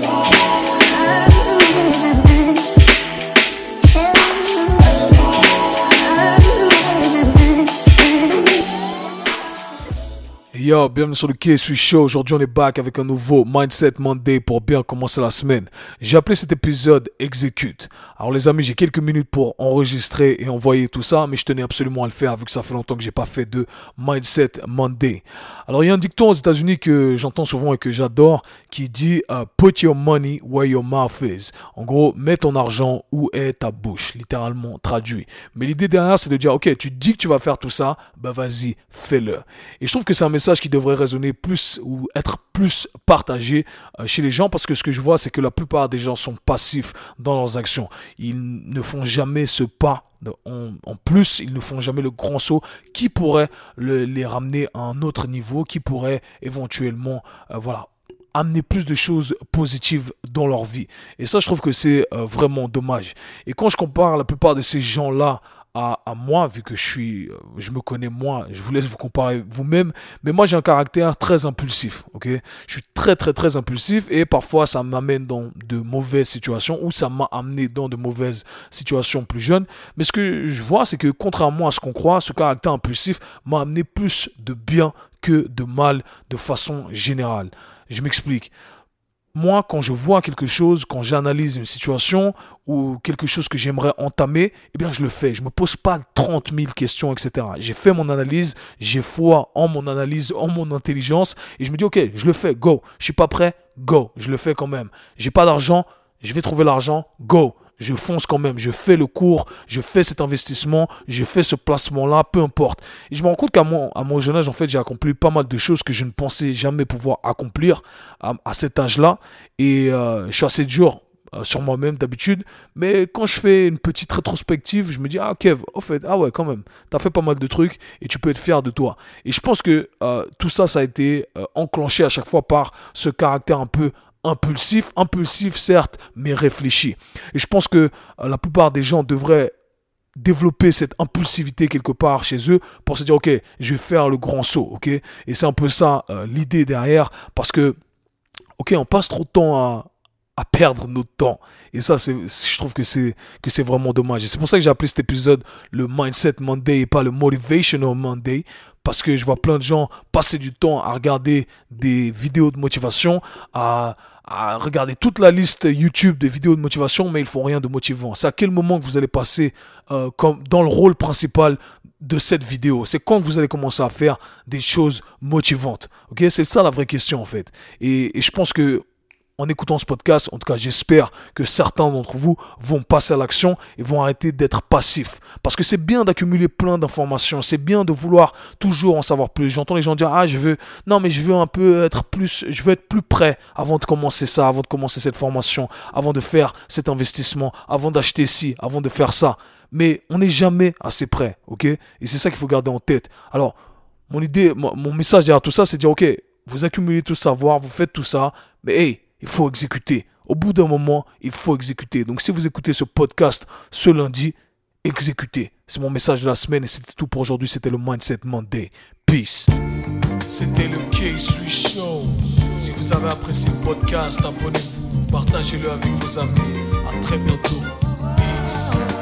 today. Yo, bienvenue sur le KSU Show. Aujourd'hui, on est back avec un nouveau Mindset Monday pour bien commencer la semaine. J'ai appelé cet épisode Execute. Alors, les amis, j'ai quelques minutes pour enregistrer et envoyer tout ça, mais je tenais absolument à le faire vu que ça fait longtemps que j'ai pas fait de Mindset Monday. Alors, il y a un dicton aux États-Unis que j'entends souvent et que j'adore qui dit uh, Put your money where your mouth is. En gros, mets ton argent où est ta bouche, littéralement traduit. Mais l'idée derrière, c'est de dire, ok, tu dis que tu vas faire tout ça, bah vas-y, fais-le. Et je trouve que c'est un message qui devrait résonner plus ou être plus partagé euh, chez les gens parce que ce que je vois, c'est que la plupart des gens sont passifs dans leurs actions. Ils ne font jamais ce pas en, plus, ils ne font jamais le grand saut qui pourrait les ramener à un autre niveau, qui pourrait éventuellement, euh, voilà, amener plus de choses positives dans leur vie. Et ça, je trouve que c'est euh, vraiment dommage. Et quand je compare la plupart de ces gens-là à, moi, vu que je suis, euh, je me connais moi, je vous laisse vous comparer vous-même, mais moi j'ai un caractère très impulsif, ok? Je suis très très très impulsif et parfois ça m'amène dans de mauvaises situations ou ça m'a amené dans de mauvaises situations plus jeunes. Mais ce que je vois, c'est que contrairement à ce qu'on croit, ce caractère impulsif m'a amené plus de bien que de mal de façon générale. Je m'explique moi, quand je vois quelque chose, quand j'analyse une situation ou quelque chose que j'aimerais entamer, eh bien, je le fais. Je me pose pas 30 000 questions, etc. J'ai fait mon analyse, j'ai foi en mon analyse, en mon intelligence, et je me dis, ok, je le fais, go. Je suis pas prêt, go. Je le fais quand même. J'ai pas d'argent, je vais trouver l'argent, go je fonce quand même, je fais le cours, je fais cet investissement, je fais ce placement-là, peu importe. Et je me rends compte qu'à mon, jeune âge, en fait, j'ai accompli pas mal de choses que je ne pensais jamais pouvoir accomplir à, cet âge-là. Et euh, je suis assez dur euh, sur moi-même d'habitude. Mais quand je fais une petite rétrospective, je me dis, ah Kev, au fait, ah ouais, quand même, t'as fait pas mal de trucs et tu peux être fier de toi. Et je pense que euh, tout ça, ça a été enclenché à chaque fois par ce caractère un peu impulsif, impulsif certes, mais réfléchi. Et je pense que euh, la plupart des gens devraient développer cette impulsivité quelque part chez eux pour se dire ok je vais faire le grand saut ok? Et c'est un peu ça euh, l'idée derrière parce que ok on passe trop de temps à, à perdre notre temps et ça c'est je trouve que c'est que c'est vraiment dommage et c'est pour ça que j'ai appelé cet épisode le mindset Monday et pas le motivational Monday parce que je vois plein de gens passer du temps à regarder des vidéos de motivation à à regarder toute la liste YouTube des vidéos de motivation, mais ils font rien de motivant. C'est à quel moment que vous allez passer euh, comme dans le rôle principal de cette vidéo? C'est quand vous allez commencer à faire des choses motivantes. Ok, c'est ça la vraie question en fait. Et, et je pense que en écoutant ce podcast, en tout cas j'espère que certains d'entre vous vont passer à l'action et vont arrêter d'être passifs. Parce que c'est bien d'accumuler plein d'informations, c'est bien de vouloir toujours en savoir plus. J'entends les gens dire ah je veux non mais je veux un peu être plus je veux être plus prêt avant de commencer ça, avant de commencer cette formation, avant de faire cet investissement, avant d'acheter ci, avant de faire ça. Mais on n'est jamais assez prêt, ok? Et c'est ça qu'il faut garder en tête. Alors mon idée, mon message derrière tout ça, c'est de dire ok, vous accumulez tout savoir, vous faites tout ça, mais hey il faut exécuter. Au bout d'un moment, il faut exécuter. Donc si vous écoutez ce podcast ce lundi, exécutez. C'est mon message de la semaine et c'était tout pour aujourd'hui. C'était le Mindset Monday. Peace. C'était le K-Sui Show. Si vous avez apprécié le podcast, abonnez-vous, partagez-le avec vos amis. À très bientôt. Peace.